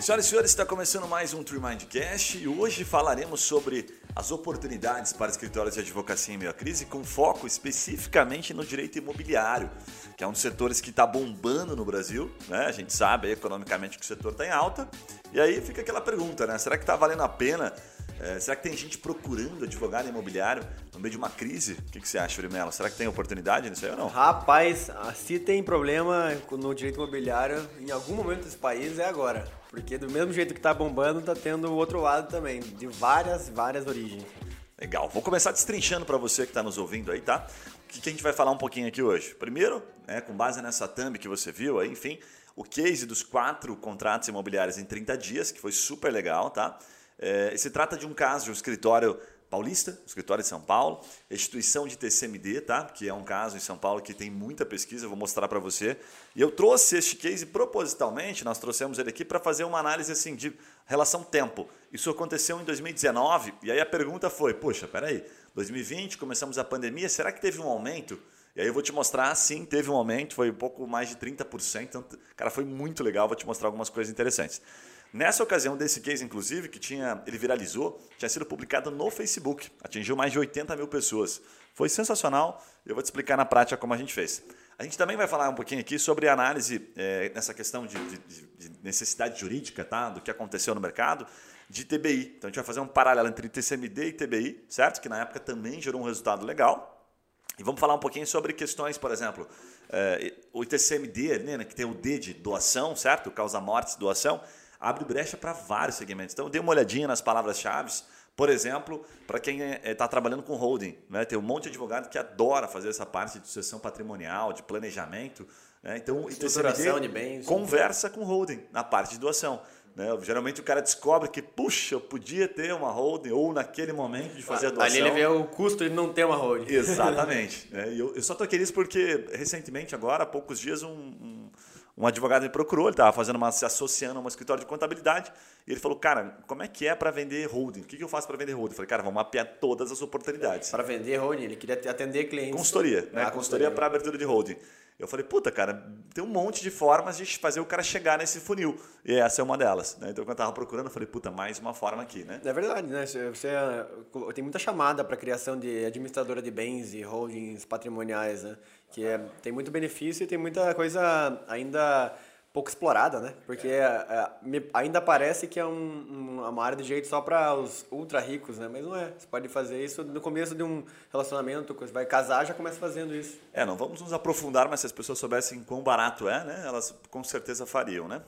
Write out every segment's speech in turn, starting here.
Senhoras e senhores, está começando mais um Tree Mindcast e hoje falaremos sobre as oportunidades para escritórios de advocacia em meio à crise, com foco especificamente no direito imobiliário, que é um dos setores que está bombando no Brasil, né? A gente sabe economicamente que o setor está em alta. E aí fica aquela pergunta, né? Será que está valendo a pena é, será que tem gente procurando advogado imobiliário no meio de uma crise? O que, que você acha, Melo? Será que tem oportunidade nisso aí ou não? Rapaz, se tem problema no direito imobiliário, em algum momento desse país é agora. Porque do mesmo jeito que está bombando, está tendo o outro lado também, de várias, várias origens. Legal, vou começar destrinchando para você que está nos ouvindo aí, tá? O que, que, a gente vai falar um pouquinho aqui hoje? Primeiro, né, com base nessa thumb que você viu aí, enfim, o case dos quatro contratos imobiliários em 30 dias, que foi super legal, tá? É, se trata de um caso de um escritório paulista, um escritório de São Paulo, instituição de TCMD, tá? que é um caso em São Paulo que tem muita pesquisa, eu vou mostrar para você. E eu trouxe este case propositalmente, nós trouxemos ele aqui para fazer uma análise assim de relação tempo. Isso aconteceu em 2019, e aí a pergunta foi, poxa, peraí, 2020, começamos a pandemia, será que teve um aumento? E aí eu vou te mostrar, sim, teve um aumento, foi um pouco mais de 30%, então, cara, foi muito legal, vou te mostrar algumas coisas interessantes. Nessa ocasião desse case, inclusive, que tinha, ele viralizou, tinha sido publicado no Facebook, atingiu mais de 80 mil pessoas. Foi sensacional, eu vou te explicar na prática como a gente fez. A gente também vai falar um pouquinho aqui sobre análise é, nessa questão de, de, de, necessidade jurídica, tá? do que aconteceu no mercado, de TBI. Então a gente vai fazer um paralelo entre TCMD e TBI, certo? Que na época também gerou um resultado legal. E vamos falar um pouquinho sobre questões, por exemplo, é, o TCMD, né, que tem o D de doação, certo? Causa mortes, doação abre brecha para vários segmentos. Então, dê uma olhadinha nas palavras-chave. Por exemplo, para quem está tá trabalhando com holding, né? tem um monte de advogado que adora fazer essa parte de sucessão patrimonial, de planejamento. Né? Então, estruturação de bens. Conversa com holding na parte de doação. Né? Geralmente o cara descobre que, puxa, eu podia ter uma holding ou naquele momento de fazer a doação. Ali ele vê o custo de não ter uma holding. Exatamente. né? eu, eu só toquei nisso porque recentemente, agora, há poucos dias, um, um um advogado me procurou, ele estava fazendo uma, se associando a um escritório de contabilidade, e ele falou, cara, como é que é para vender holding? O que, que eu faço para vender holding? Eu falei, cara, vamos mapear todas as oportunidades. Para vender holding, ele queria atender clientes. Consultoria, né? Ah, consultoria para abertura de holding. Eu falei, puta, cara, tem um monte de formas de fazer o cara chegar nesse funil. E essa é uma delas. Né? Então, quando eu estava procurando, eu falei, puta, mais uma forma aqui, né? É verdade, né? Você tem muita chamada para criação de administradora de bens e holdings patrimoniais, né? Que é, tem muito benefício e tem muita coisa ainda pouco explorada, né? Porque é. É, ainda parece que é um, uma área de jeito só para os ultra ricos, né? Mas não é. Você pode fazer isso no começo de um relacionamento, você vai casar, já começa fazendo isso. É, não vamos nos aprofundar, mas se as pessoas soubessem quão barato é, né? Elas com certeza fariam, né?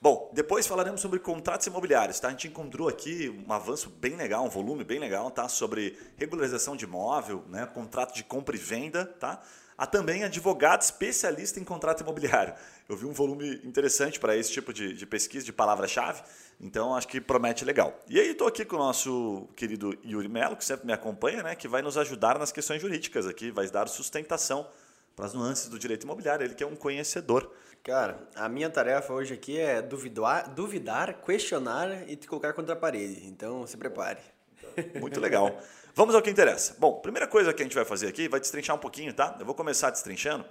Bom, depois falaremos sobre contratos imobiliários, tá? A gente encontrou aqui um avanço bem legal, um volume bem legal, tá? Sobre regularização de imóvel, né? Contrato de compra e venda, tá? Há também advogado especialista em contrato imobiliário. Eu vi um volume interessante para esse tipo de, de pesquisa, de palavra-chave, então acho que promete legal. E aí estou aqui com o nosso querido Yuri Melo, que sempre me acompanha, né, que vai nos ajudar nas questões jurídicas aqui, vai dar sustentação para as nuances do direito imobiliário, ele que é um conhecedor. Cara, a minha tarefa hoje aqui é duvidar, duvidar questionar e te colocar contra a parede, então se prepare. Muito legal. Vamos ao que interessa. Bom, primeira coisa que a gente vai fazer aqui, vai destrinchar um pouquinho, tá? Eu vou começar destrinchando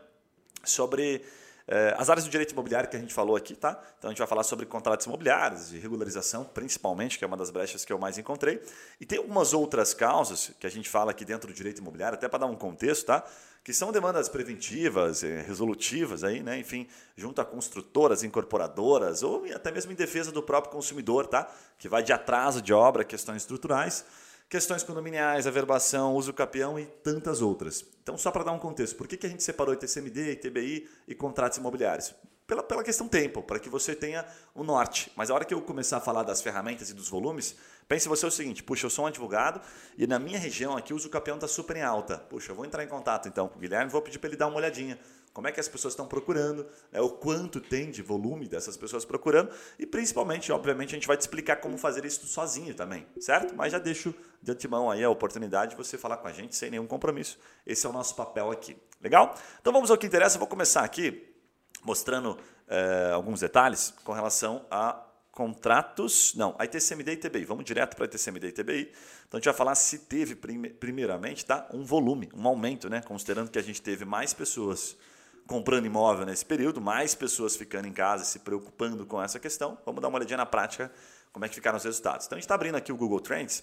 sobre eh, as áreas do direito imobiliário que a gente falou aqui, tá? Então a gente vai falar sobre contratos imobiliários, de regularização, principalmente, que é uma das brechas que eu mais encontrei. E tem algumas outras causas que a gente fala aqui dentro do direito imobiliário, até para dar um contexto, tá? Que são demandas preventivas, eh, resolutivas, aí, né? enfim, junto a construtoras, incorporadoras, ou até mesmo em defesa do próprio consumidor, tá? Que vai de atraso de obra, questões estruturais questões condominiais, averbação, uso capião e tantas outras. Então, só para dar um contexto, por que, que a gente separou ITCMD, ITBI e contratos imobiliários? Pela, pela questão tempo, para que você tenha o norte. Mas a hora que eu começar a falar das ferramentas e dos volumes, pense você o seguinte: puxa, eu sou um advogado e na minha região aqui o uso capião está super em alta. Puxa, eu vou entrar em contato então com o Guilherme, vou pedir para ele dar uma olhadinha como é que as pessoas estão procurando, né, o quanto tem de volume dessas pessoas procurando e principalmente, obviamente, a gente vai te explicar como fazer isso sozinho também, certo? Mas já deixo de antemão aí a oportunidade de você falar com a gente sem nenhum compromisso. Esse é o nosso papel aqui. Legal? Então vamos ao que interessa. Eu vou começar aqui mostrando é, alguns detalhes com relação a contratos, não, a ITCMD e TBI. Vamos direto para a ITCMD e TBI. Então a gente vai falar se teve primeiramente tá, um volume, um aumento, né? considerando que a gente teve mais pessoas comprando imóvel nesse período, mais pessoas ficando em casa se preocupando com essa questão. Vamos dar uma olhadinha na prática como é que ficaram os resultados. Então a gente está abrindo aqui o Google Trends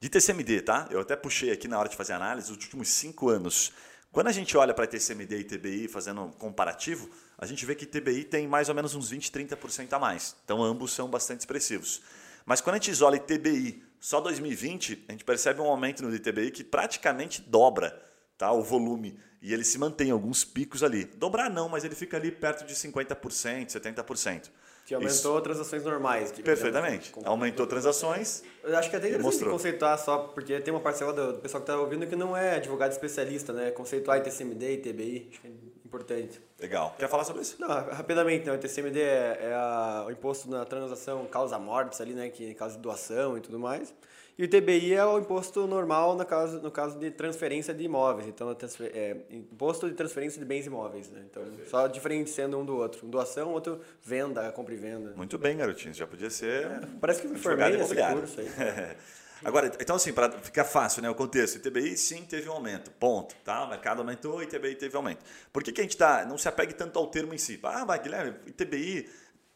de TCMD, tá? Eu até puxei aqui na hora de fazer análise os últimos cinco anos. Quando a gente olha para TCMD e TBI fazendo um comparativo, a gente vê que TBI tem mais ou menos uns 20, 30% a mais. Então ambos são bastante expressivos. Mas quando a gente isola TBI só 2020, a gente percebe um aumento no TBI que praticamente dobra tá, o volume e ele se mantém alguns picos ali. Dobrar não, mas ele fica ali perto de 50%, 70%. Que aumentou Isso. transações normais. Que Perfeitamente. Aumentou transações. Eu acho que até interessante conceituar só, porque tem uma parcela do, do pessoal que está ouvindo que não é advogado especialista, né? Conceituar ITCMD e TBI, acho que é importante. Legal. Quer falar sobre isso? Não, rapidamente, né? o ITCMD é, é a, o imposto na transação causa-mortes ali, né? Que é causa doação e tudo mais. E o TBI é o imposto normal no caso, no caso de transferência de imóveis. Então, é, imposto de transferência de bens imóveis. Né? Então, só diferenciando um do outro. Um doação, outro venda, compra e venda. Muito bem, garotinho. Já podia ser. É, parece que me formei nesse curso aí. Agora, então assim, para ficar fácil, né, o contexto, o ITBI sim teve um aumento, ponto, tá? O mercado aumentou, o ITBI teve um aumento. Por que, que a gente tá, não se apegue tanto ao termo em si? Ah, mas Guilherme, ITBI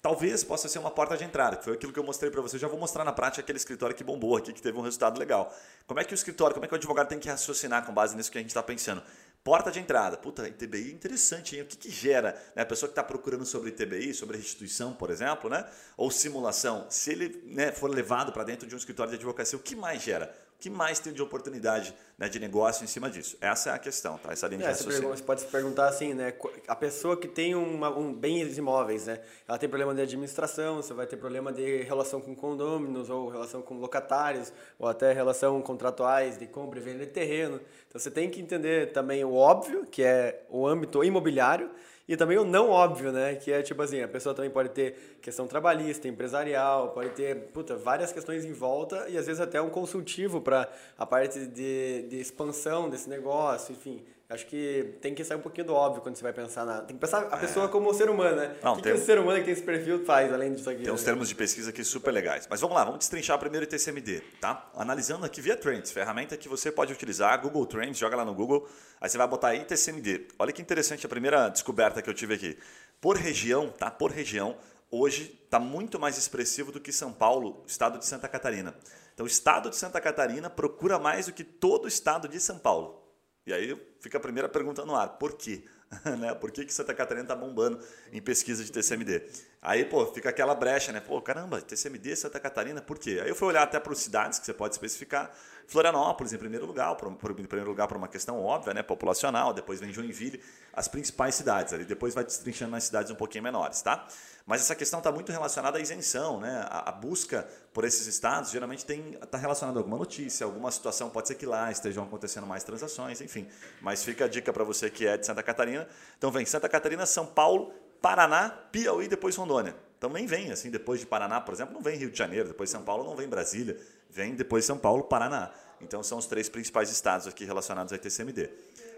talvez possa ser uma porta de entrada, que foi aquilo que eu mostrei para você. Já vou mostrar na prática aquele escritório que bombou aqui, que teve um resultado legal. Como é que o escritório, como é que o advogado tem que raciocinar com base nisso que a gente está pensando? Porta de entrada. Puta, ITBI é interessante, hein? O que, que gera? Né? A pessoa que está procurando sobre ITBI, sobre restituição, por exemplo, né? ou simulação, se ele né, for levado para dentro de um escritório de advocacia, o que mais gera? Que mais tem de oportunidade né, de negócio em cima disso? Essa é a questão, tá? Essa linha é, de Você pode se perguntar assim, né? A pessoa que tem uma, um bens imóveis, né? Ela tem problema de administração, você vai ter problema de relação com condôminos, ou relação com locatários, ou até relação contratuais de compra e venda de terreno. Então você tem que entender também o óbvio, que é o âmbito imobiliário, e também o não óbvio, né? Que é tipo assim, a pessoa também pode ter questão trabalhista, empresarial, pode ter puta, várias questões em volta e às vezes até um consultivo para a parte de, de expansão desse negócio, enfim. Acho que tem que sair um pouquinho do óbvio quando você vai pensar na. Tem que pensar a pessoa é. como ser humano, né? Não, o que, tem... que o ser humano que tem esse perfil faz além disso aqui? Tem uns né? termos de pesquisa aqui super legais. Mas vamos lá, vamos destrinchar primeiro o TCMD, tá? Analisando aqui via Trends, ferramenta que você pode utilizar, Google Trends, joga lá no Google, aí você vai botar aí TCMD. Olha que interessante a primeira descoberta que eu tive aqui. Por região, tá? Por região, hoje está muito mais expressivo do que São Paulo, estado de Santa Catarina. Então, o estado de Santa Catarina procura mais do que todo o estado de São Paulo. E aí fica a primeira pergunta no ar: por quê? né? Por que, que Santa Catarina está bombando em pesquisa de TCMD? Aí, pô, fica aquela brecha, né? Pô, caramba, TCMD, Santa Catarina, por quê? Aí eu fui olhar até para cidades que você pode especificar. Florianópolis, em primeiro lugar, por, por, em primeiro lugar, por uma questão óbvia, né? Populacional, depois vem Joinville, as principais cidades ali, depois vai destrinchando nas cidades um pouquinho menores, tá? Mas essa questão está muito relacionada à isenção, né? A, a, busca por esses estados geralmente está relacionada a alguma notícia, alguma situação, pode ser que lá estejam acontecendo mais transações, enfim. Mas fica a dica para você que é de Santa Catarina. Então vem Santa Catarina, São Paulo, Paraná, Piauí, depois Rondônia. Também vem, assim, depois de Paraná, por exemplo, não vem Rio de Janeiro, depois São Paulo não vem Brasília, vem depois São Paulo, Paraná. Então são os três principais estados aqui relacionados a ITCMD.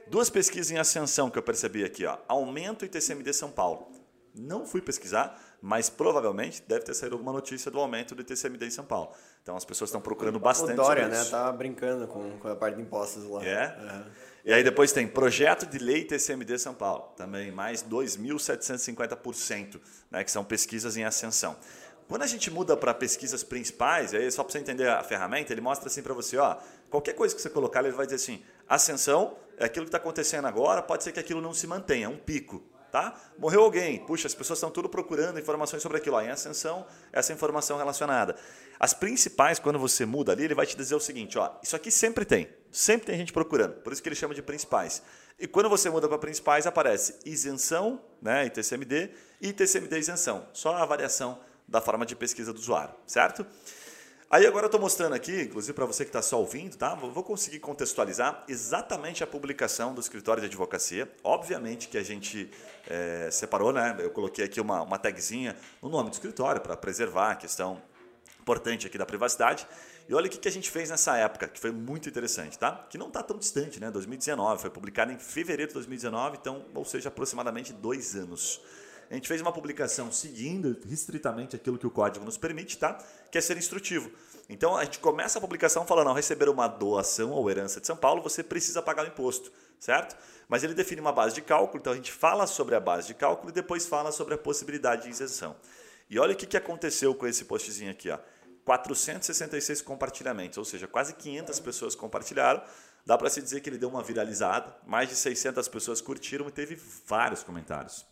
Duas pesquisas em ascensão que eu percebi aqui, ó. Aumento ITCMD São Paulo. Não fui pesquisar, mas provavelmente deve ter saído alguma notícia do aumento do ITCMD em São Paulo. Então as pessoas estão procurando bastante. O Dória, né? Tá brincando com, com a parte de impostos lá. É. Uhum. E aí depois tem projeto de lei TCMD São Paulo, também mais 2.750%, né, que são pesquisas em ascensão. Quando a gente muda para pesquisas principais, aí só para você entender a ferramenta, ele mostra assim para você, ó, qualquer coisa que você colocar, ele vai dizer assim, ascensão é aquilo que está acontecendo agora, pode ser que aquilo não se mantenha, é um pico. Tá? Morreu alguém, puxa, as pessoas estão tudo procurando informações sobre aquilo. Ó, em ascensão, essa informação relacionada. As principais, quando você muda ali, ele vai te dizer o seguinte: ó, isso aqui sempre tem, sempre tem gente procurando, por isso que ele chama de principais. E quando você muda para principais, aparece isenção, né, ITCMD, e isenção, só a variação da forma de pesquisa do usuário, certo? Aí agora eu estou mostrando aqui, inclusive para você que está só ouvindo, tá? Vou conseguir contextualizar exatamente a publicação do escritório de advocacia. Obviamente que a gente é, separou, né? Eu coloquei aqui uma, uma tagzinha no nome do escritório para preservar a questão importante aqui da privacidade. E olha o que a gente fez nessa época, que foi muito interessante, tá? Que não está tão distante, né? 2019, foi publicado em fevereiro de 2019, então, ou seja, aproximadamente dois anos. A gente fez uma publicação seguindo restritamente aquilo que o código nos permite, tá? Que é ser instrutivo. Então a gente começa a publicação falando, ao receber uma doação ou herança de São Paulo, você precisa pagar o imposto. certo? Mas ele define uma base de cálculo, então a gente fala sobre a base de cálculo e depois fala sobre a possibilidade de isenção. E olha o que, que aconteceu com esse postzinho aqui, ó. 466 compartilhamentos, ou seja, quase 500 pessoas compartilharam. Dá para se dizer que ele deu uma viralizada, mais de 600 pessoas curtiram e teve vários comentários.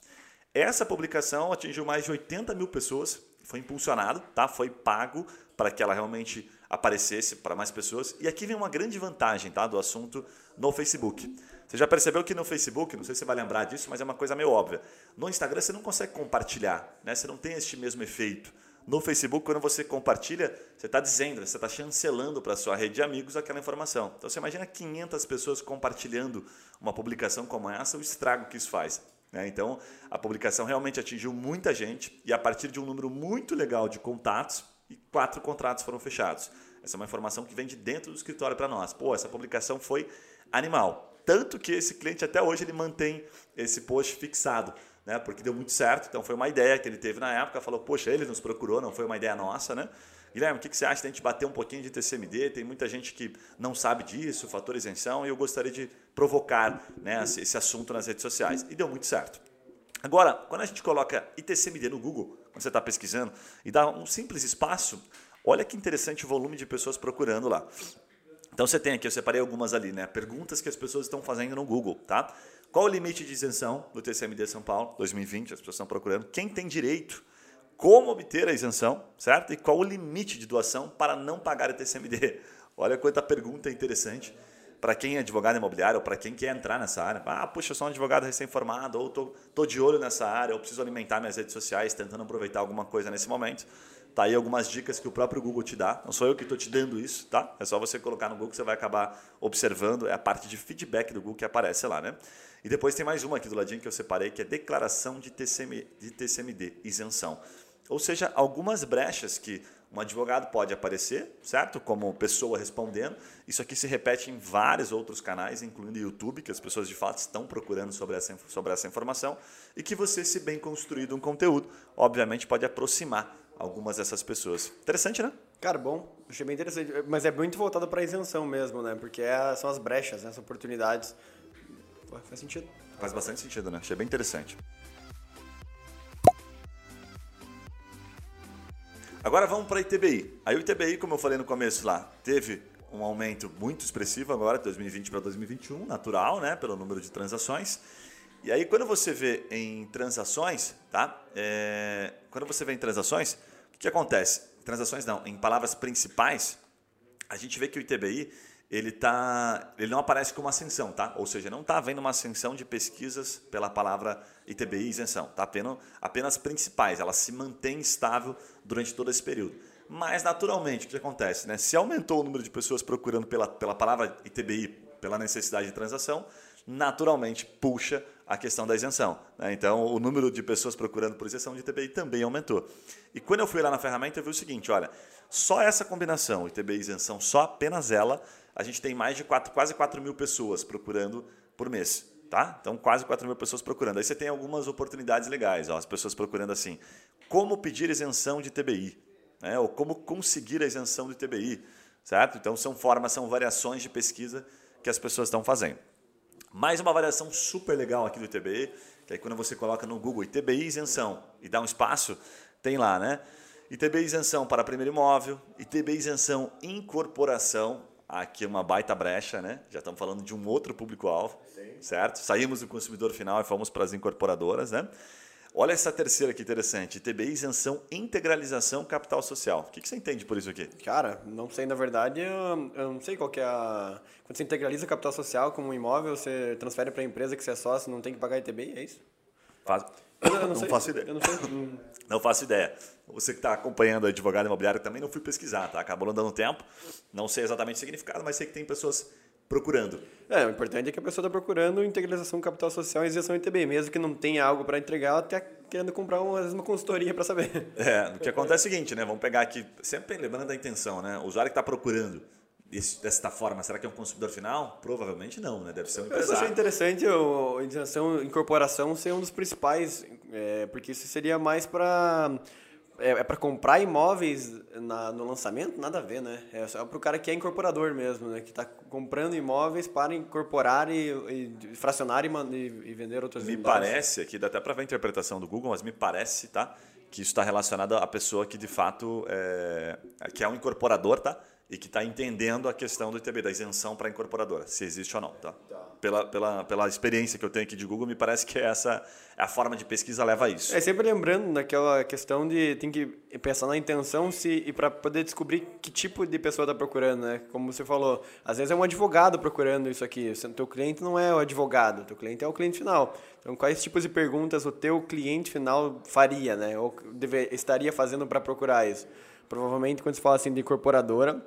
Essa publicação atingiu mais de 80 mil pessoas, foi impulsionado, tá? foi pago para que ela realmente aparecesse para mais pessoas. E aqui vem uma grande vantagem tá? do assunto no Facebook. Você já percebeu que no Facebook, não sei se você vai lembrar disso, mas é uma coisa meio óbvia. No Instagram você não consegue compartilhar, né? você não tem este mesmo efeito. No Facebook, quando você compartilha, você está dizendo, você está chancelando para a sua rede de amigos aquela informação. Então você imagina 500 pessoas compartilhando uma publicação como essa, o estrago que isso faz. Né? Então a publicação realmente atingiu muita gente e a partir de um número muito legal de contatos, quatro contratos foram fechados. Essa é uma informação que vem de dentro do escritório para nós. Pô, essa publicação foi animal. Tanto que esse cliente até hoje ele mantém esse post fixado né? Porque deu muito certo. Então foi uma ideia que ele teve na época. Falou, poxa, ele nos procurou, não foi uma ideia nossa, né? Guilherme, o que você acha de a gente bater um pouquinho de TCMD? Tem muita gente que não sabe disso, fator isenção, e eu gostaria de provocar né, esse assunto nas redes sociais. E deu muito certo. Agora, quando a gente coloca ITCMD no Google, quando você está pesquisando, e dá um simples espaço, olha que interessante o volume de pessoas procurando lá. Então você tem aqui, eu separei algumas ali, né? Perguntas que as pessoas estão fazendo no Google, tá? Qual o limite de isenção do TCMD São Paulo 2020? As pessoas estão procurando. Quem tem direito? Como obter a isenção, certo? E qual o limite de doação para não pagar o TCMD? Olha quanta pergunta interessante para quem é advogado imobiliário ou para quem quer entrar nessa área. Ah, puxa, eu sou um advogado recém-formado ou tô, tô de olho nessa área ou preciso alimentar minhas redes sociais tentando aproveitar alguma coisa nesse momento. Tá aí algumas dicas que o próprio Google te dá. Não sou eu que estou te dando isso, tá? É só você colocar no Google que você vai acabar observando. É a parte de feedback do Google que aparece lá, né? E depois tem mais uma aqui do ladinho que eu separei, que é declaração de, TCM, de TCMD, isenção. Ou seja, algumas brechas que um advogado pode aparecer, certo? Como pessoa respondendo. Isso aqui se repete em vários outros canais, incluindo o YouTube, que as pessoas de fato estão procurando sobre essa, sobre essa informação. E que você, se bem construído um conteúdo, obviamente pode aproximar algumas dessas pessoas. Interessante, né? Cara, bom, achei bem interessante. Mas é muito voltado para a isenção mesmo, né? Porque é, são as brechas, né? as oportunidades. Faz sentido. Faz bastante sentido, né? Achei bem interessante. Agora vamos para a ITBI. Aí o ITBI, como eu falei no começo lá, teve um aumento muito expressivo agora, de 2020 para 2021, natural, né? Pelo número de transações. E aí, quando você vê em transações, tá? É, quando você vê em transações, o que acontece? Transações não, em palavras principais, a gente vê que o ITBI ele, tá, ele não aparece como ascensão, tá? Ou seja, não está havendo uma ascensão de pesquisas pela palavra ITBI isenção, tá? Apenas, apenas principais, ela se mantém estável durante todo esse período. Mas, naturalmente, o que acontece? Né? Se aumentou o número de pessoas procurando pela, pela palavra ITBI, pela necessidade de transação, naturalmente puxa a questão da isenção. Né? Então, o número de pessoas procurando por isenção de ITBI também aumentou. E quando eu fui lá na ferramenta, eu vi o seguinte: olha, só essa combinação, ITBI e isenção, só apenas ela, a gente tem mais de quase 4 mil pessoas procurando por mês. Tá? Então, quase 4 mil pessoas procurando. Aí você tem algumas oportunidades legais. Ó, as pessoas procurando assim: como pedir isenção de ITBI? Né? Ou como conseguir a isenção do ITBI? Certo? Então, são formas, são variações de pesquisa que as pessoas estão fazendo. Mais uma variação super legal aqui do ITBI, que aí quando você coloca no Google ITBI isenção e dá um espaço, tem lá, né? ITBI isenção para primeiro imóvel, ITBI isenção incorporação, aqui é uma baita brecha, né? Já estamos falando de um outro público-alvo, certo? Saímos do consumidor final e fomos para as incorporadoras, né? Olha essa terceira aqui interessante. TBI, isenção, integralização, capital social. O que, você entende por isso aqui? Cara, não sei, na verdade, eu, eu não sei qual que é a... Quando você integraliza capital social como um imóvel, você transfere para a empresa que você é sócio, não tem que pagar ITBI, é isso? Faz... Eu não, não faço ideia. Eu não, sei. não faço ideia. Você que está acompanhando advogado imobiliário também não fui pesquisar, tá? Acabou não dando tempo. Não sei exatamente o significado, mas sei que tem pessoas procurando. É, o importante é que a pessoa está procurando integralização capital social e isenção ITB, mesmo que não tenha algo para entregar, ela está querendo comprar uma, uma consultoria para saber. É, o que acontece é o seguinte, né? Vamos pegar aqui, sempre lembrando da intenção, né? O usuário que está procurando desta forma, será que é um consumidor final? Provavelmente não, né? Deve ser um empresário. Eu achei interessante a isenção incorporação ser um dos principais, é, porque isso seria mais para é, é para comprar imóveis na, no lançamento? Nada a ver, né? É só para o cara que é incorporador mesmo, né? Que está comprando imóveis para incorporar e, e fracionar e, e, vender outras Me parece, aqui dá até para ver a interpretação do Google, mas me parece, tá? Que isso está relacionado à pessoa que de fato é, que é um incorporador, tá? E que está entendendo a questão do ITB, da isenção para a incorporadora, se existe ou não. Tá? tá? Pela, pela, pela experiência que eu tenho aqui de Google, me parece que essa a forma de pesquisa leva a isso. É sempre lembrando daquela questão de tem que pensar na intenção se, e para poder descobrir que tipo de pessoa está procurando, né? Como você falou, às vezes é um advogado procurando isso aqui. O teu cliente não é o advogado, o teu cliente é o cliente final. Então, quais tipos de perguntas o teu cliente final faria, né? Ou deve, estaria fazendo para procurar isso? Provavelmente, quando se fala assim de incorporadora,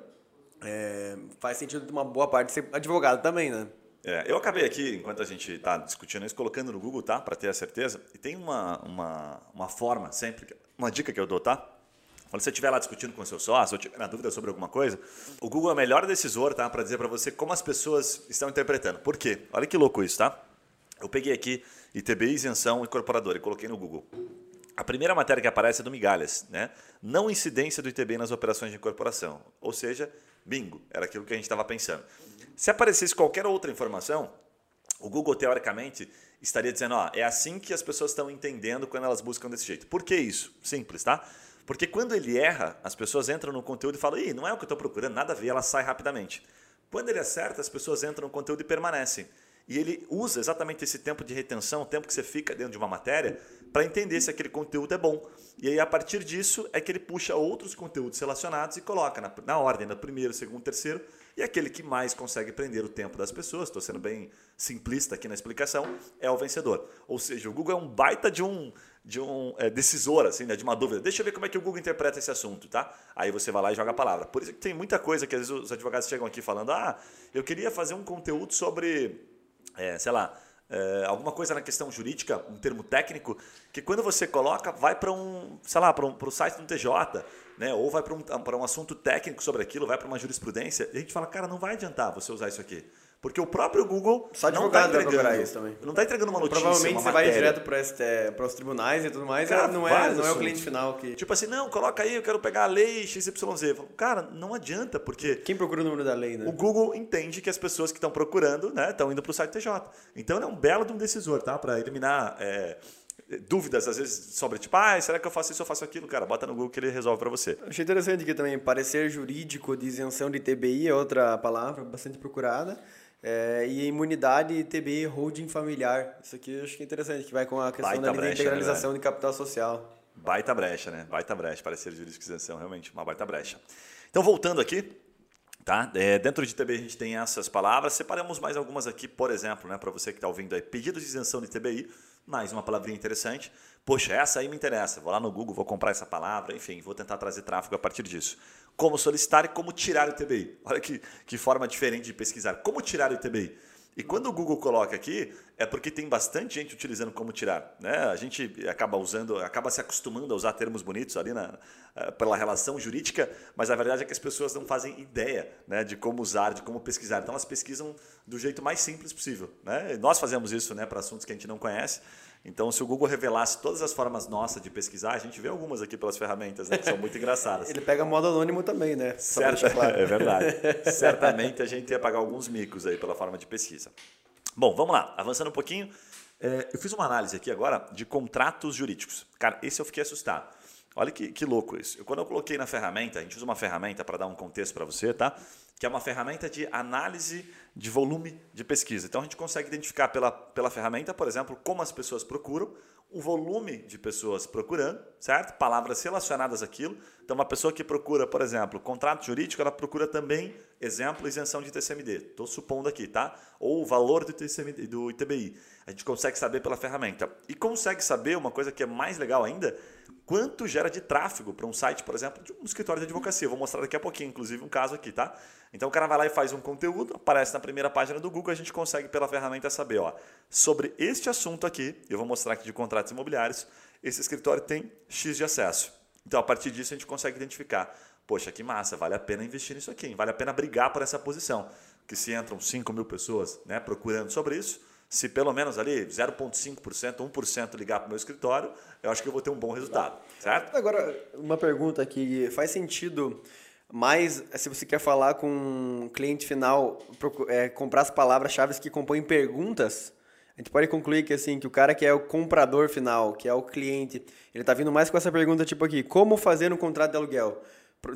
é, faz sentido uma boa parte ser advogado também, né? É, eu acabei aqui, enquanto a gente está discutindo isso, colocando no Google, tá? Para ter a certeza. E tem uma, uma, uma forma sempre, uma dica que eu dou, tá? Quando você estiver lá discutindo com seu sócio ou tiver na dúvida sobre alguma coisa, o Google é o melhor decisor, tá? Para dizer para você como as pessoas estão interpretando. Por quê? Olha que louco isso, tá? Eu peguei aqui ITBI, isenção incorporadora e coloquei no Google. A primeira matéria que aparece é do Migalhas, né? Não incidência do ITB nas operações de incorporação. Ou seja, bingo, era aquilo que a gente estava pensando. Se aparecesse qualquer outra informação, o Google, teoricamente, estaria dizendo: ó, é assim que as pessoas estão entendendo quando elas buscam desse jeito. Por que isso? Simples, tá? Porque quando ele erra, as pessoas entram no conteúdo e falam: ih, não é o que eu estou procurando, nada a ver, ela sai rapidamente. Quando ele acerta, as pessoas entram no conteúdo e permanecem. E ele usa exatamente esse tempo de retenção, o tempo que você fica dentro de uma matéria, para entender se aquele conteúdo é bom. E aí, a partir disso, é que ele puxa outros conteúdos relacionados e coloca na, na ordem, no primeiro, segundo, terceiro. E aquele que mais consegue prender o tempo das pessoas, estou sendo bem simplista aqui na explicação, é o vencedor. Ou seja, o Google é um baita de um, de um é, decisor, assim, né, de uma dúvida. Deixa eu ver como é que o Google interpreta esse assunto, tá? Aí você vai lá e joga a palavra. Por isso que tem muita coisa que às vezes os advogados chegam aqui falando: ah, eu queria fazer um conteúdo sobre é, sei lá, é, alguma coisa na questão jurídica, um termo técnico, que quando você coloca, vai para um, sei lá, para um, o site do TJ, né? ou vai para um, um assunto técnico sobre aquilo, vai para uma jurisprudência, e a gente fala, cara, não vai adiantar você usar isso aqui. Porque o próprio Google Só não está entregando, isso também. Não está entregando uma notícia, Provavelmente uma você matéria. vai direto para os tribunais e tudo mais, Cara, não, é, não é o cliente final que... Tipo assim, não, coloca aí, eu quero pegar a lei XYZ. Cara, não adianta, porque... Quem procura o número da lei, né? O Google entende que as pessoas que estão procurando né, estão indo para o site TJ. Então, ele é um belo de um decisor, tá? Para eliminar... É, dúvidas, às vezes, sobre tipo, ah, será que eu faço isso ou faço aquilo? Cara, bota no Google que ele resolve para você. Achei interessante aqui também, parecer jurídico de isenção de TBI é outra palavra bastante procurada. É, e imunidade TBI holding familiar. Isso aqui eu acho que é interessante, que vai com a questão da brecha, integralização né, de capital social. Baita brecha, né? Baita brecha, parecer de isenção, realmente, uma baita brecha. Então, voltando aqui, Tá? É, dentro de TBI a gente tem essas palavras, separamos mais algumas aqui, por exemplo, né, para você que está ouvindo aí, pedido de isenção de TBI, mais uma palavrinha interessante. Poxa, essa aí me interessa. Vou lá no Google, vou comprar essa palavra, enfim, vou tentar trazer tráfego a partir disso. Como solicitar e como tirar o TBI. Olha que, que forma diferente de pesquisar. Como tirar o TBI? E quando o Google coloca aqui, é porque tem bastante gente utilizando como tirar. Né? A gente acaba usando, acaba se acostumando a usar termos bonitos ali na, eh, pela relação jurídica, mas a verdade é que as pessoas não fazem ideia né, de como usar, de como pesquisar. Então elas pesquisam do jeito mais simples possível. Né? nós fazemos isso né, para assuntos que a gente não conhece. Então, se o Google revelasse todas as formas nossas de pesquisar, a gente vê algumas aqui pelas ferramentas, né, que são muito engraçadas. Ele pega modo anônimo também, né? Certo, claro. é verdade. Certamente a gente ia pagar alguns micos aí pela forma de pesquisa. Bom, vamos lá, avançando um pouquinho. É, eu fiz uma análise aqui agora de contratos jurídicos. Cara, esse eu fiquei assustado. Olha que, que louco isso. Eu, quando eu coloquei na ferramenta, a gente usa uma ferramenta para dar um contexto para você, tá? Que é uma ferramenta de análise de volume de pesquisa. Então a gente consegue identificar pela, pela ferramenta, por exemplo, como as pessoas procuram, o volume de pessoas procurando, certo? Palavras relacionadas àquilo. Então, uma pessoa que procura, por exemplo, contrato jurídico, ela procura também, exemplo, isenção de TCMD. Estou supondo aqui, tá? Ou o valor do, TCMD, do ITBI. A gente consegue saber pela ferramenta. E consegue saber uma coisa que é mais legal ainda, quanto gera de tráfego para um site, por exemplo, de um escritório de advocacia. vou mostrar daqui a pouquinho, inclusive, um caso aqui, tá? Então o cara vai lá e faz um conteúdo, aparece na primeira página do Google, a gente consegue pela ferramenta saber, ó, sobre este assunto aqui, eu vou mostrar aqui de contratos imobiliários, esse escritório tem X de acesso. Então a partir disso a gente consegue identificar, poxa, que massa, vale a pena investir nisso aqui, vale a pena brigar por essa posição. Que se entram 5 mil pessoas né, procurando sobre isso, Se pelo menos ali 0,5%, 1% ligar para o meu escritório, eu acho que eu vou ter um bom resultado, certo? Agora, uma pergunta aqui: faz sentido mais se você quer falar com um cliente final, é, comprar as palavras-chave que compõem perguntas? A gente pode concluir que assim, que o cara que é o comprador final, que é o cliente, ele está vindo mais com essa pergunta tipo aqui, como fazer um contrato de aluguel?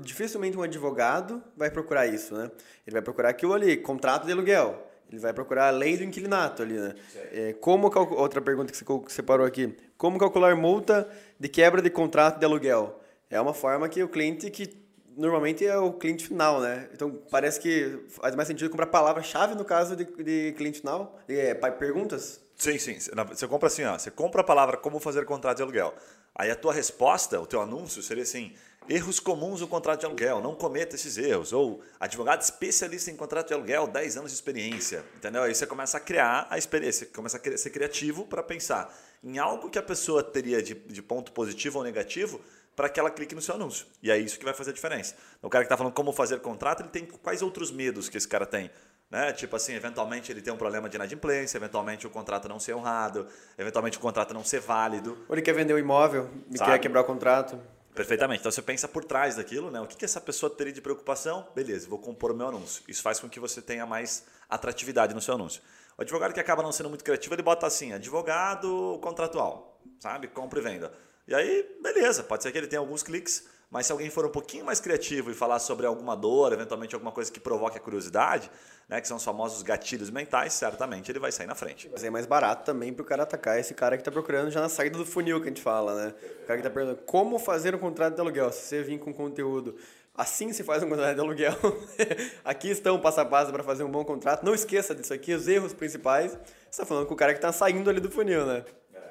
Dificilmente um advogado vai procurar isso, né? Ele vai procurar aquilo ali, contrato de aluguel. Ele vai procurar a lei do inquilinato ali, né? É, como Outra pergunta que você separou aqui. Como calcular multa de quebra de contrato de aluguel? É uma forma que o cliente que normalmente é o cliente final, né? Então parece que faz mais sentido comprar palavra-chave no caso de, de cliente final. É, perguntas? Sim, sim. Você compra assim, ó. Você compra a palavra como fazer contrato de aluguel. Aí a tua resposta, o teu anúncio seria assim: Erros comuns no contrato de aluguel, não cometa esses erros. Ou advogado especialista em contrato de aluguel, 10 anos de experiência. Entendeu? Aí você começa a criar a experiência, começa a ser criativo para pensar em algo que a pessoa teria de, de ponto positivo ou negativo para que ela clique no seu anúncio. E é isso que vai fazer a diferença. O cara que está falando como fazer contrato, ele tem quais outros medos que esse cara tem? Né? Tipo assim, eventualmente ele tem um problema de inadimplência, eventualmente o contrato não ser honrado, eventualmente o contrato não ser válido. Ou ele quer vender o um imóvel e quer quebrar o contrato. Perfeitamente. Então você pensa por trás daquilo, né? O que, que essa pessoa teria de preocupação? Beleza, vou compor o meu anúncio. Isso faz com que você tenha mais atratividade no seu anúncio. O advogado que acaba não sendo muito criativo, ele bota assim, advogado contratual, sabe? Compra e venda. E aí, beleza, pode ser que ele tenha alguns cliques, mas se alguém for um pouquinho mais criativo e falar sobre alguma dor, eventualmente alguma coisa que provoque a curiosidade, né, que são os famosos gatilhos mentais, certamente ele vai sair na frente. Mas é mais barato também para o cara atacar esse cara que está procurando já na saída do funil que a gente fala, né? O cara que está perguntando como fazer um contrato de aluguel. Se você vir com conteúdo Assim se faz um contrato de aluguel. aqui estão passo a passo para fazer um bom contrato. Não esqueça disso aqui, os erros principais. Você está falando com o cara que está saindo ali do funil, né?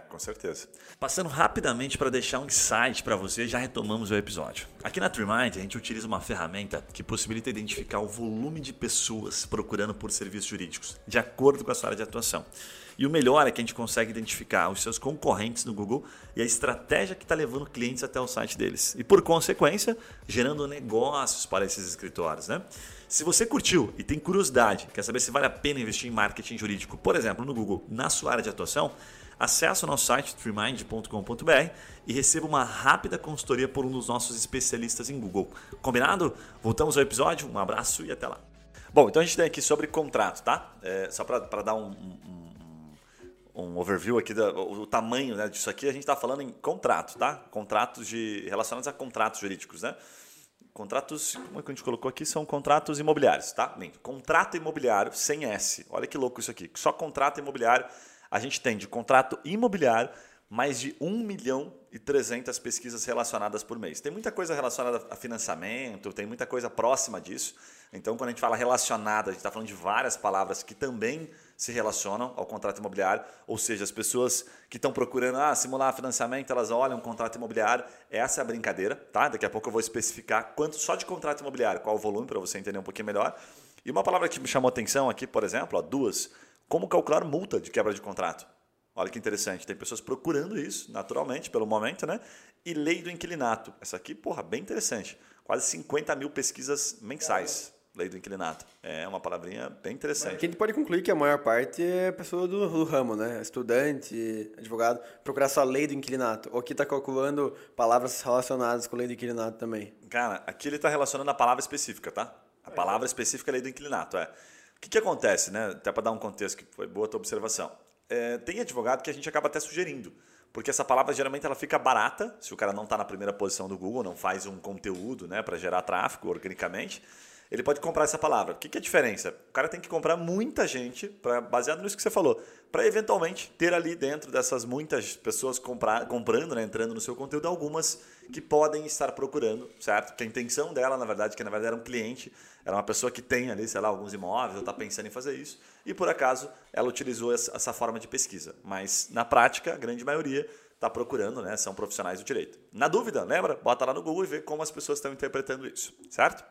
Com certeza. Passando rapidamente para deixar um insight para você, já retomamos o episódio. Aqui na TreeMind, a gente utiliza uma ferramenta que possibilita identificar o volume de pessoas procurando por serviços jurídicos, de acordo com a sua área de atuação. E o melhor é que a gente consegue identificar os seus concorrentes no Google e a estratégia que está levando clientes até o site deles. E por consequência, gerando negócios para esses escritórios. Né? Se você curtiu e tem curiosidade, quer saber se vale a pena investir em marketing jurídico, por exemplo, no Google, na sua área de atuação, Acesse o nosso site freemind.com.br e receba uma rápida consultoria por um dos nossos especialistas em Google. Combinado? Voltamos ao episódio, um abraço e até lá. Bom, então a gente tem aqui sobre contrato, tá? É, só para dar um, um, um, overview aqui do tamanho né, disso aqui, a gente está falando em contrato, tá? Contratos de, relacionados a contratos jurídicos, né? Contratos, como é que a gente colocou aqui? São contratos imobiliários, tá? Contrato imobiliário sem S. Olha que louco isso aqui. Só contrato imobiliário a gente tem de contrato imobiliário mais de 1 milhão e 300 pesquisas relacionadas por mês. Tem muita coisa relacionada a financiamento, tem muita coisa próxima disso. Então, quando a gente fala relacionada, a gente está falando de várias palavras que também se relacionam ao contrato imobiliário, ou seja, as pessoas que estão procurando ah, simular financiamento, elas olham um contrato imobiliário, essa é a brincadeira, tá? Daqui a pouco eu vou especificar quanto só de contrato imobiliário, qual o volume para você entender um pouquinho melhor. E uma palavra que me chamou atenção aqui, por exemplo, ó, duas, como calcular multa de quebra de contrato. Olha que interessante, tem pessoas procurando isso, naturalmente, pelo momento, né? E lei do inquilinato. Essa aqui, porra, bem interessante. Quase 50 mil pesquisas mensais. Lei do inquilinato. É uma palavrinha bem interessante. Aqui a gente pode concluir que a maior parte é pessoa do, do ramo, né? Estudante, advogado, procurar só a lei do inquilinato. Ou aqui está calculando palavras relacionadas com a lei do inquilinato também. Cara, aqui ele está relacionando a palavra específica, tá? A palavra específica é lei do inquilinato, é. O que, que acontece, né? Até para dar um contexto que foi boa a tua observação. É, tem advogado que a gente acaba até sugerindo, porque essa palavra geralmente ela fica barata se o cara não está na primeira posição do Google, não faz um conteúdo né, para gerar tráfego organicamente. Ele pode comprar essa palavra. O que, que é a diferença? O cara tem que comprar muita gente, pra, baseado nisso que você falou, para eventualmente ter ali dentro dessas muitas pessoas comprar, comprando, né, entrando no seu conteúdo, algumas que podem estar procurando, certo? Que a intenção dela, na verdade, que na verdade era um cliente, era uma pessoa que tem ali, sei lá, alguns imóveis, ou está pensando em fazer isso, e por acaso ela utilizou essa forma de pesquisa. Mas na prática, a grande maioria está procurando, né? São profissionais do direito. Na dúvida, lembra? Bota lá no Google e vê como as pessoas estão interpretando isso, certo?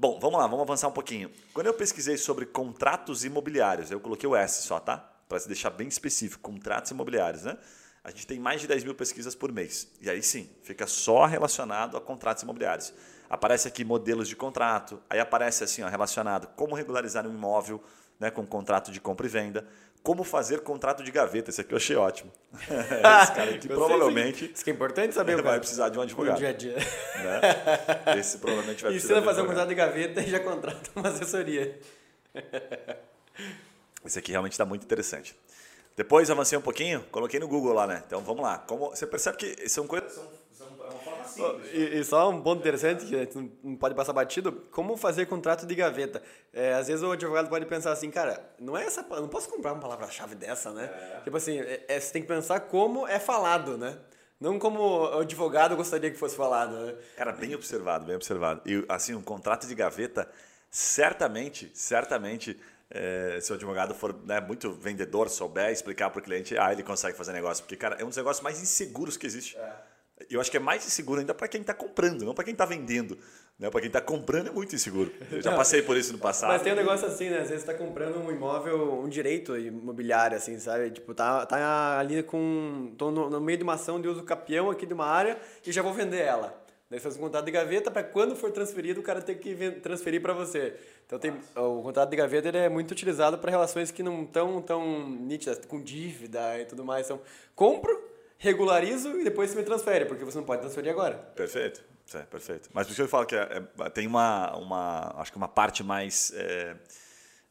Bom, vamos lá, vamos avançar um pouquinho. Quando eu pesquisei sobre contratos imobiliários, eu coloquei o S só, tá? Para se deixar bem específico, contratos imobiliários, né? A gente tem mais de 10 mil pesquisas por mês. E aí sim, fica só relacionado a contratos imobiliários. Aparece aqui modelos de contrato, aí aparece assim, ó, relacionado como regularizar um imóvel né, com contrato de compra e venda, como fazer contrato de gaveta. Esse aqui eu achei ótimo. Esse cara aqui provavelmente. Isso que é importante saber. Vai cara. precisar de um advogado. No dia a dia. Né? Esse provavelmente vai precisar. Ensina a fazer um contrato de gaveta e já contrata uma assessoria. Esse aqui realmente está muito interessante. Depois avancei um pouquinho, coloquei no Google lá, né? Então vamos lá. Como você percebe que são coisas. É uma forma simples. E, e, só um ponto interessante que não pode passar batido: como fazer contrato de gaveta? É, às vezes o advogado pode pensar assim, cara, não é essa. Não posso comprar uma palavra-chave dessa, né? É. Tipo assim, é, é, você tem que pensar como é falado, né? Não como o advogado gostaria que fosse falado, né? Cara, bem observado, bem observado. E assim, um contrato de gaveta, certamente, certamente é, se o advogado for né, muito vendedor, souber explicar para o cliente, ah, ele consegue fazer negócio. Porque, cara, é um dos negócios mais inseguros que existe. É. Eu acho que é mais inseguro ainda para quem está comprando, não para quem está vendendo. Né? Para quem está comprando é muito inseguro. Eu já passei por isso no passado. Mas tem um negócio assim, né? Às vezes você está comprando um imóvel, um direito imobiliário, assim, sabe? Tipo, tá, tá ali com. tô no, no meio de uma ação de uso capião aqui de uma área e já vou vender ela. Daí faz um contrato de gaveta para quando for transferido o cara ter que transferir para você. Então tem, o contrato de gaveta ele é muito utilizado para relações que não estão tão nítidas, com dívida e tudo mais. Então, compro, regularizo e depois você me transfere, porque você não pode transferir agora. Perfeito. É, perfeito. Mas por isso eu falo que é, é, tem uma, uma, acho que uma parte mais é,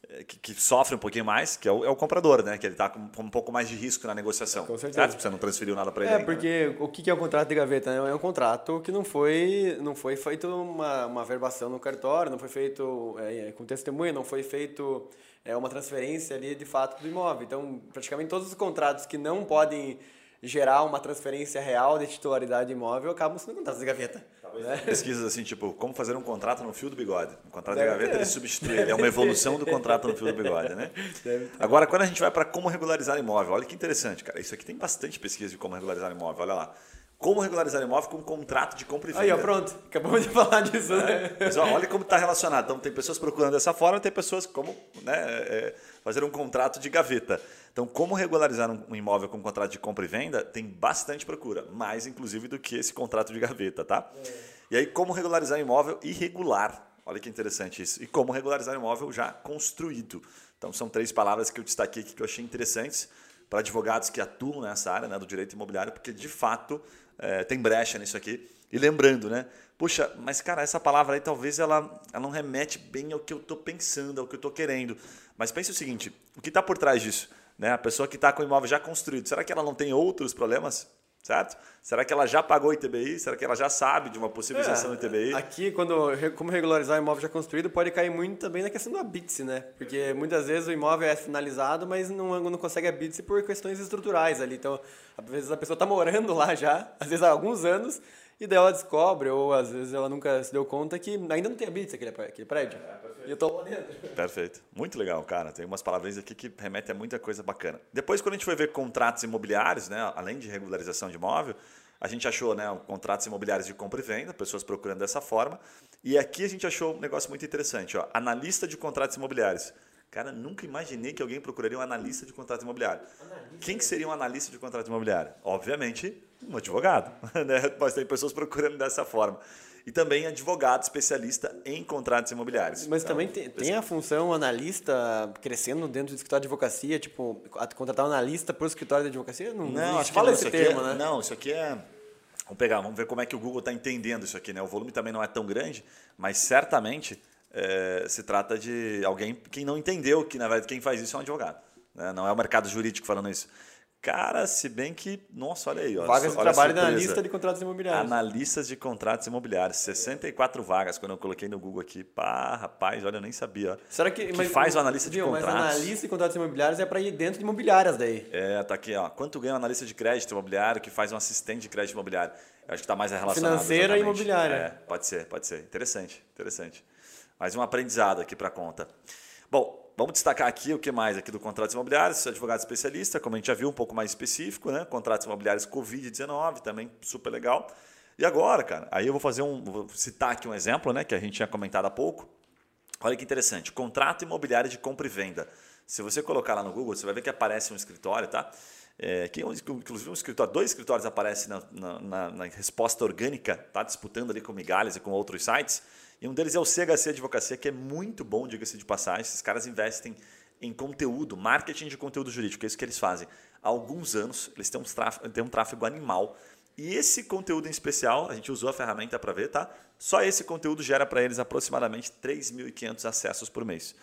é, que, que, sofre um pouquinho mais, que é o, é o comprador, né? Que ele está com, com, um pouco mais de risco na negociação. Com certeza. Certo? Você não transferiu nada para ele. É, ainda, porque né? o que é o contrato de gaveta? É um contrato que não foi, não foi feito uma, uma verbação no cartório, não foi feito é, com testemunha, não foi feito é, uma transferência ali de fato do imóvel. Então, praticamente todos os contratos que não podem gerar uma transferência real de titularidade imóvel acabam sendo contratos de gaveta. Né? Pesquisas assim, tipo, como fazer um contrato no fio do bigode. Um contrato Deve de gaveta ter. ele substitui, ele é uma evolução do contrato no fio do bigode, né? Agora, quando a gente vai para como regularizar imóvel, olha que interessante, cara. Isso aqui tem bastante pesquisa de como regularizar imóvel, olha lá. Como regularizar imóvel com um contrato de compra e venda. Aí, ó, pronto. Acabamos de falar disso, é. né? Mas ó, olha como está relacionado. Então, tem pessoas procurando dessa forma, tem pessoas como né, é, fazer um contrato de gaveta. Então, como regularizar um imóvel com um contrato de compra e venda, tem bastante procura. Mais, inclusive, do que esse contrato de gaveta, tá? É. E aí, como regularizar imóvel irregular. Olha que interessante isso. E como regularizar imóvel já construído. Então, são três palavras que eu destaquei aqui que eu achei interessantes para advogados que atuam nessa área né, do direito imobiliário, porque de fato é, tem brecha nisso aqui. E lembrando, né? Puxa, mas cara, essa palavra aí talvez ela, ela não remete bem ao que eu estou pensando, ao que eu estou querendo. Mas pense o seguinte: o que está por trás disso? Né? A pessoa que está com o imóvel já construído, será que ela não tem outros problemas? Certo? Será que ela já pagou ITBI? Será que ela já sabe de uma possível isenção é, do ITBI? Aqui, quando como regularizar o imóvel já construído, pode cair muito também na questão do habite né? Porque muitas vezes o imóvel é finalizado, mas não, não consegue habite por questões estruturais ali. Então, às vezes a pessoa está morando lá já, às vezes há alguns anos, e daí ela descobre, ou às vezes ela nunca se deu conta que ainda não tem habite aquele, aquele prédio. É, e eu tô lá dentro. Perfeito. Muito legal, cara. Tem umas palavras aqui que remetem a muita coisa bacana. Depois, quando a gente foi ver contratos imobiliários, né, além de regularização de imóvel, a gente achou né, contratos imobiliários de compra e venda, pessoas procurando dessa forma. E aqui a gente achou um negócio muito interessante, ó, analista de contratos imobiliários. Cara, nunca imaginei que alguém procuraria um analista de contrato imobiliário. Analista. Quem que seria um analista de contrato imobiliário? Obviamente, um advogado. Né? Mas tem pessoas procurando dessa forma. E também advogado especialista em contratos imobiliários. Mas então, também tem, tem, a função analista crescendo dentro do escritório de advocacia, tipo, contratar um analista para o escritório de advocacia? Não, não acho que fala não, esse termo, é, né? Não, isso aqui é. Vamos pegar, vamos ver como é que o Google está entendendo isso aqui, né? O volume também não é tão grande, mas certamente é, se trata de alguém que não entendeu que, na verdade, quem faz isso é um advogado. Né? Não é o mercado jurídico falando isso. Cara, se bem que. Nossa, olha aí. Vagas de trabalho na lista de contratos imobiliários. Analistas de contratos imobiliários. 64 vagas. Quando eu coloquei no Google aqui. Pá, rapaz, olha, eu nem sabia. Será que. que mas, faz o analista viu, de contratos? Mas analista de contratos imobiliários é para ir dentro de imobiliárias daí. É, tá aqui, ó. Quanto ganha um analista de crédito imobiliário que faz um assistente de crédito imobiliário? Eu acho que está mais relacionado. Financeira e imobiliária. É, pode ser, pode ser. Interessante, interessante. Mais um aprendizado aqui para a conta. Bom, vamos destacar aqui o que mais aqui do contratos imobiliários, advogado especialista, como a gente já viu, um pouco mais específico, né? Contratos imobiliários Covid-19, também super legal. E agora, cara, aí eu vou fazer um, vou citar aqui um exemplo, né, que a gente tinha comentado há pouco. Olha que interessante, contrato imobiliário de compra e venda. Se você colocar lá no Google, você vai ver que aparece um escritório, tá? É, que, inclusive um escritório, dois escritórios aparecem na, na, na resposta orgânica, tá? disputando ali com migalhas e com outros sites. E um deles é o CHC Advocacia, que é muito bom, diga-se de passagem. Esses caras investem em conteúdo, marketing de conteúdo jurídico, é isso que eles fazem. Há alguns anos, eles têm um tráfego, têm um tráfego animal. E esse conteúdo em especial, a gente usou a ferramenta para ver, tá? Só esse conteúdo gera para eles aproximadamente 3.500 acessos por mês.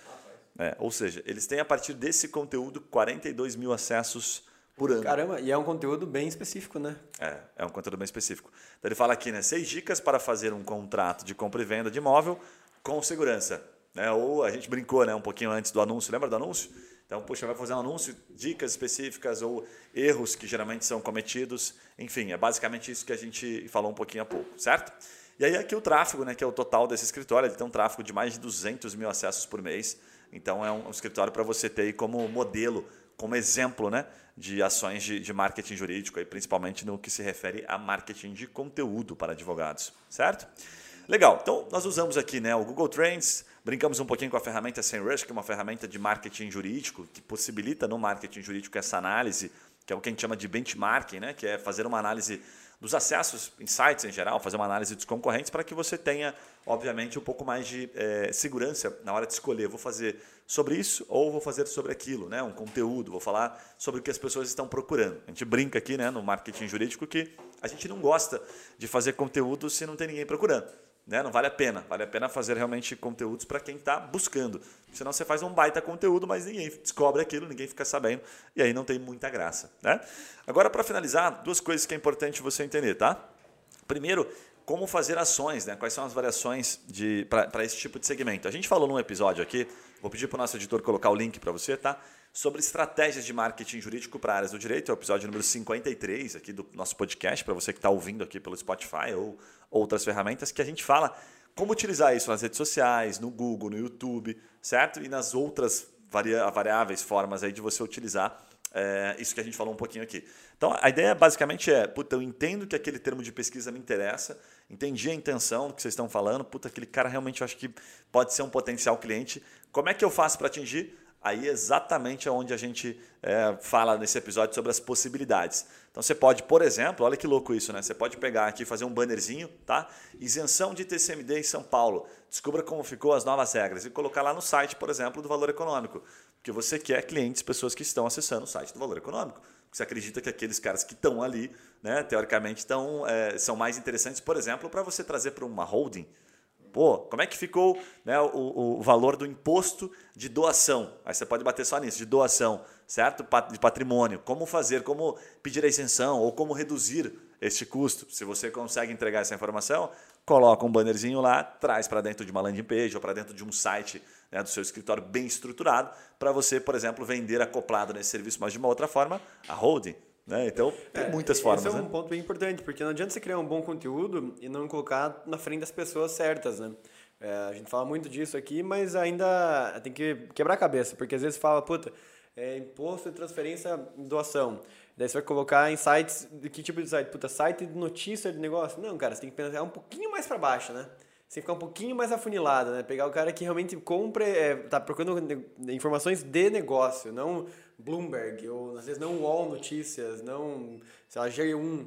É, ou seja, eles têm a partir desse conteúdo 42 mil acessos por ano. Caramba, e é um conteúdo bem específico, né? É, é um conteúdo bem específico. Então ele fala aqui, né? Seis dicas para fazer um contrato de compra e venda de imóvel com segurança. Né? Ou a gente brincou né, um pouquinho antes do anúncio, lembra do anúncio? Então, puxa, vai fazer um anúncio, dicas específicas ou erros que geralmente são cometidos. Enfim, é basicamente isso que a gente falou um pouquinho há pouco, certo? E aí aqui o tráfego, né, que é o total desse escritório, ele tem um tráfego de mais de 200 mil acessos por mês. Então é um, escritório para você ter aí como modelo, como exemplo né, de ações de, de marketing jurídico, aí, principalmente no que se refere a marketing de conteúdo para advogados, certo? Legal, então nós usamos aqui né, o Google Trends, brincamos um pouquinho com a ferramenta SEMrush, que é uma ferramenta de marketing jurídico, que possibilita no marketing jurídico essa análise, que é o que a gente chama de benchmarking, né, que é fazer uma análise dos acessos sites em geral, fazer uma análise dos concorrentes para que você tenha, obviamente, um pouco mais de é, segurança na hora de escolher. Vou fazer sobre isso ou vou fazer sobre aquilo, né? um conteúdo, vou falar sobre o que as pessoas estão procurando. A gente brinca aqui né, no marketing jurídico que a gente não gosta de fazer conteúdo se não tem ninguém procurando. Né? Não vale a pena. Vale a pena fazer realmente conteúdos para quem está buscando. Senão você faz um baita conteúdo, mas ninguém descobre aquilo, ninguém fica sabendo, e aí não tem muita graça. Né? Agora, para finalizar, duas coisas que é importante você entender. Tá? Primeiro, como fazer ações, né? quais são as variações para esse tipo de segmento. A gente falou num episódio aqui, vou pedir para o nosso editor colocar o link para você, tá? Sobre estratégias de marketing jurídico para áreas do direito, é o episódio número 53 aqui do nosso podcast, para você que está ouvindo aqui pelo Spotify ou outras ferramentas, que a gente fala como utilizar isso nas redes sociais, no Google, no YouTube, certo? E nas outras variáveis formas aí de você utilizar é, isso que a gente falou um pouquinho aqui. Então, a ideia basicamente é, puta, eu entendo que aquele termo de pesquisa me interessa, entendi a intenção do que vocês estão falando, puta, aquele cara realmente eu acho que pode ser um potencial cliente. Como é que eu faço para atingir? Aí é exatamente onde a gente é, fala nesse episódio sobre as possibilidades. Então você pode, por exemplo, olha que louco isso, né? Você pode pegar aqui fazer um bannerzinho, tá? Isenção de TCMD em São Paulo. Descubra como ficou as novas regras e colocar lá no site, por exemplo, do Valor Econômico. Porque você quer clientes, pessoas que estão acessando o site do Valor Econômico. Você acredita que aqueles caras que estão ali, né, teoricamente, estão, é, são mais interessantes, por exemplo, para você trazer para uma holding Pô, como é que ficou né, o, o valor do imposto de doação? Aí você pode bater só nisso, de doação, certo? De patrimônio. Como fazer, como pedir a isenção ou como reduzir este custo. Se você consegue entregar essa informação, coloca um bannerzinho lá, traz para dentro de uma landing page ou para dentro de um site né, do seu escritório bem estruturado, para você, por exemplo, vender acoplado nesse serviço, mas de uma outra forma, a holding. Né? Então, tem é, muitas formas. Esse é um né? ponto bem importante, porque não adianta você criar um bom conteúdo e não colocar na frente das pessoas certas. Né? É, a gente fala muito disso aqui, mas ainda tem que quebrar a cabeça, porque às vezes fala, puta, é imposto de transferência doação. Daí você vai colocar em sites, de que tipo de site? Puta, site de notícia de negócio? Não, cara, você tem que pensar um pouquinho mais para baixo, né? Você ficar um pouquinho mais afunilado, né? Pegar o cara que realmente compra, é, tá procurando informações de negócio, não Bloomberg, ou às vezes não UOL Notícias, não, sei lá, G1,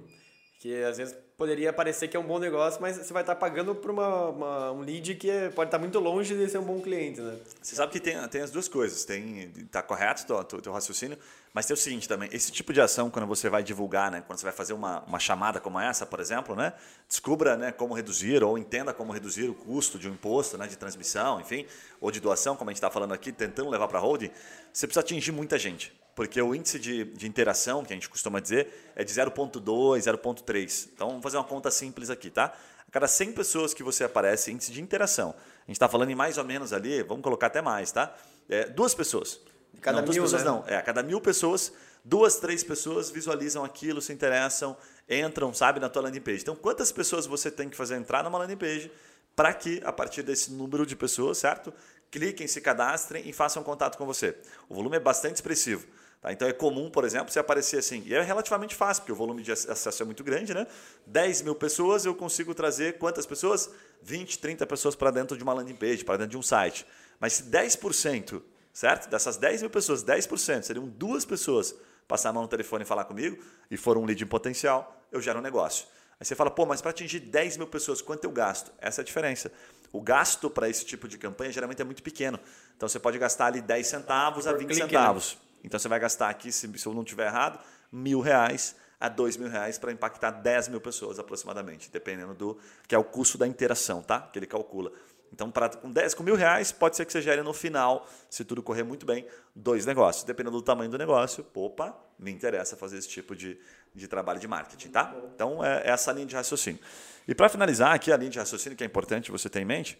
que às vezes poderia parecer que é um bom negócio, mas você vai estar pagando por uma, uma um lead que é, pode estar muito longe de ser um bom cliente, né? Você sabe que tem, tem as duas coisas, tem tá correto o teu, teu, raciocínio, mas tem o seguinte também, esse tipo de ação quando você vai divulgar, né, quando você vai fazer uma, uma chamada como essa, por exemplo, né, descubra né, como reduzir ou entenda como reduzir o custo de um imposto, né, de transmissão, enfim, ou de doação, como a gente está falando aqui, tentando levar para a holding, você precisa atingir muita gente porque o índice de, de interação, que a gente costuma dizer, é de 0,2, 0,3. Então, vamos fazer uma conta simples aqui, tá? A cada 100 pessoas que você aparece, índice de interação. A gente está falando em mais ou menos ali, vamos colocar até mais, tá? É, duas pessoas. Cada não, mil, pessoas né? não. É, a cada mil pessoas, duas, três pessoas visualizam aquilo, se interessam, entram, sabe, na tua landing page. Então, quantas pessoas você tem que fazer entrar numa landing page para que, a partir desse número de pessoas, certo? Cliquem, se cadastrem e façam contato com você. O volume é bastante expressivo. Tá? Então é comum, por exemplo, se aparecer assim, e é relativamente fácil, porque o volume de acesso é muito grande, né? 10 mil pessoas, eu consigo trazer quantas pessoas? 20, 30 pessoas para dentro de uma landing page, para dentro de um site. Mas se 10%, certo? Dessas 10 mil pessoas, 10% seriam duas pessoas passar a mão no telefone e falar comigo, e for um lead em potencial, eu gero um negócio. Aí você fala, pô, mas para atingir 10 mil pessoas, quanto eu gasto? Essa é a diferença. O gasto para esse tipo de campanha geralmente é muito pequeno. Então você pode gastar ali 10 centavos a 20 clique, né? centavos. Né? Então você vai gastar aqui, se, se eu não estiver errado, mil reais a dois mil reais para impactar 10 mil pessoas aproximadamente, dependendo do que é o custo da interação, tá? Que ele calcula. Então, pra, com 10 com mil reais, pode ser que você gere no final, se tudo correr muito bem, dois negócios. Dependendo do tamanho do negócio, opa, me interessa fazer esse tipo de, de trabalho de marketing, tá? Então, é, é essa linha de raciocínio. E para finalizar aqui, a linha de raciocínio que é importante você ter em mente,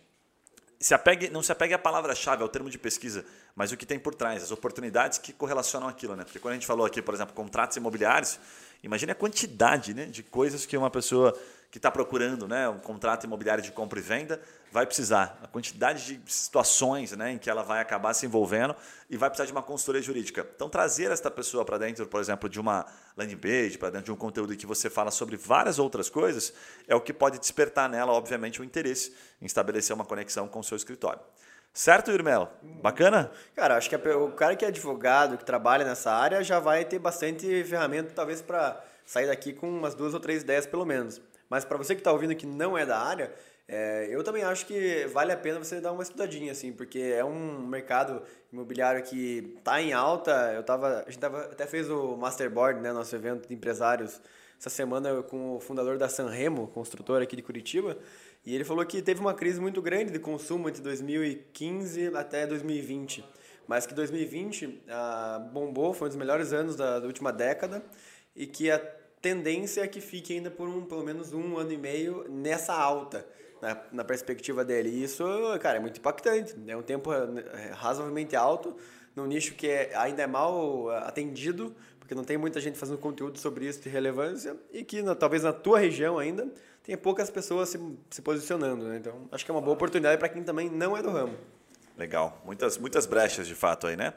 se apegue, não se apegue à palavra-chave, ao termo de pesquisa, mas o que tem por trás, as oportunidades que correlacionam aquilo. Né? Porque quando a gente falou aqui, por exemplo, contratos imobiliários, imagine a quantidade né, de coisas que uma pessoa que está procurando né, um contrato imobiliário de compra e venda vai precisar. A quantidade de situações né, em que ela vai acabar se envolvendo e vai precisar de uma consultoria jurídica. Então, trazer esta pessoa para dentro, por exemplo, de uma landing page, para dentro de um conteúdo que você fala sobre várias outras coisas, é o que pode despertar nela, obviamente, o interesse em estabelecer uma conexão com o seu escritório. Certo, Irmelo? Bacana? Cara, acho que o cara que é advogado, que trabalha nessa área, já vai ter bastante ferramenta, talvez, para sair daqui com umas duas ou três ideias, pelo menos. Mas para você que está ouvindo que não é da área, é, eu também acho que vale a pena você dar uma estudadinha, assim, porque é um mercado imobiliário que está em alta. Eu tava, a gente tava, até fez o Masterboard, né, nosso evento de empresários, essa semana com o fundador da Sanremo, construtora aqui de Curitiba, e ele falou que teve uma crise muito grande de consumo entre 2015 até 2020, mas que 2020 ah, bombou, foi um dos melhores anos da, da última década, e que a tendência é que fique ainda por um, pelo menos um ano e meio nessa alta, na, na perspectiva dele. E isso, cara, é muito impactante. É um tempo é, razoavelmente alto, num nicho que é, ainda é mal atendido, porque não tem muita gente fazendo conteúdo sobre isso de relevância, e que na, talvez na tua região ainda tenha poucas pessoas se, se posicionando. Né? Então, acho que é uma boa oportunidade para quem também não é do ramo. Legal. Muitas, muitas brechas, de fato, aí, né?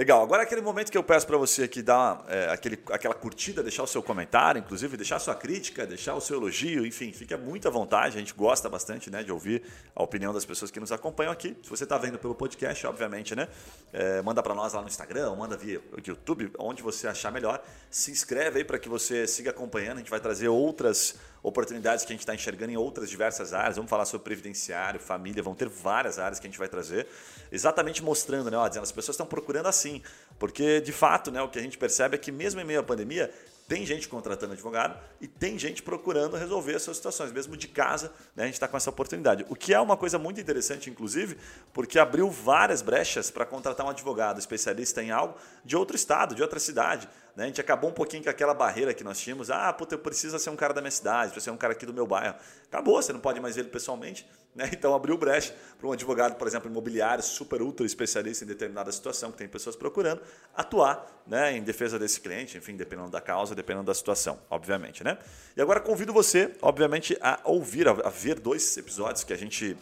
Legal, agora aquele momento que eu peço para você aqui dar é, aquele, aquela curtida, deixar o seu comentário, inclusive deixar a sua crítica, deixar o seu elogio, enfim, fique muito à vontade, a gente gosta bastante né, de ouvir a opinião das pessoas que nos acompanham aqui. Se você está vendo pelo podcast, obviamente, né? É, manda para nós lá no Instagram, manda via YouTube, onde você achar melhor. Se inscreve aí para que você siga acompanhando, a gente vai trazer outras oportunidades que a gente está enxergando em outras diversas áreas. Vamos falar sobre previdenciário, família, vão ter várias áreas que a gente vai trazer, exatamente mostrando, né, ó, dizendo as pessoas estão procurando assim, porque de fato, né, o que a gente percebe é que mesmo em meio à pandemia, tem gente contratando advogado e tem gente procurando resolver essas situações, mesmo de casa, né, a gente está com essa oportunidade. O que é uma coisa muito interessante, inclusive, porque abriu várias brechas para contratar um advogado especialista em algo de outro estado, de outra cidade. Né? A gente acabou um pouquinho com aquela barreira que nós tínhamos. Ah, puta, eu preciso ser um cara da minha cidade, precisa ser um cara aqui do meu bairro. Acabou, você não pode mais ver ele pessoalmente. Né? Então abriu brecha para um advogado, por exemplo, imobiliário, super ultra especialista em determinada situação, que tem pessoas procurando, atuar né, em defesa desse cliente, enfim, dependendo da causa, dependendo da situação, obviamente. Né? E agora convido você, obviamente, a ouvir, a ver dois episódios que a gente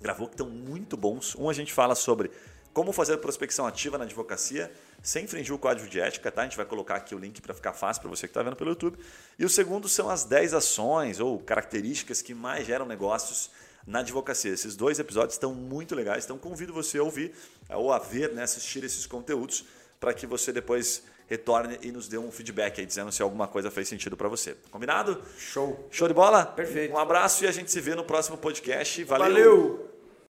gravou que estão muito bons. Um a gente fala sobre como fazer prospecção ativa na advocacia sem infringir o código de ética, tá? A gente vai colocar aqui o link para ficar fácil para você que está vendo pelo YouTube. E o segundo são as 10 ações ou características que mais geram negócios na advocacia. Esses dois episódios estão muito legais, então convido você a ouvir ou a ver, né, assistir esses conteúdos para que você depois retorne e nos dê um feedback aí, dizendo se alguma coisa fez sentido para você. Combinado? Show. Show de bola? Perfeito. Um abraço e a gente se vê no próximo podcast. Valeu! Valeu.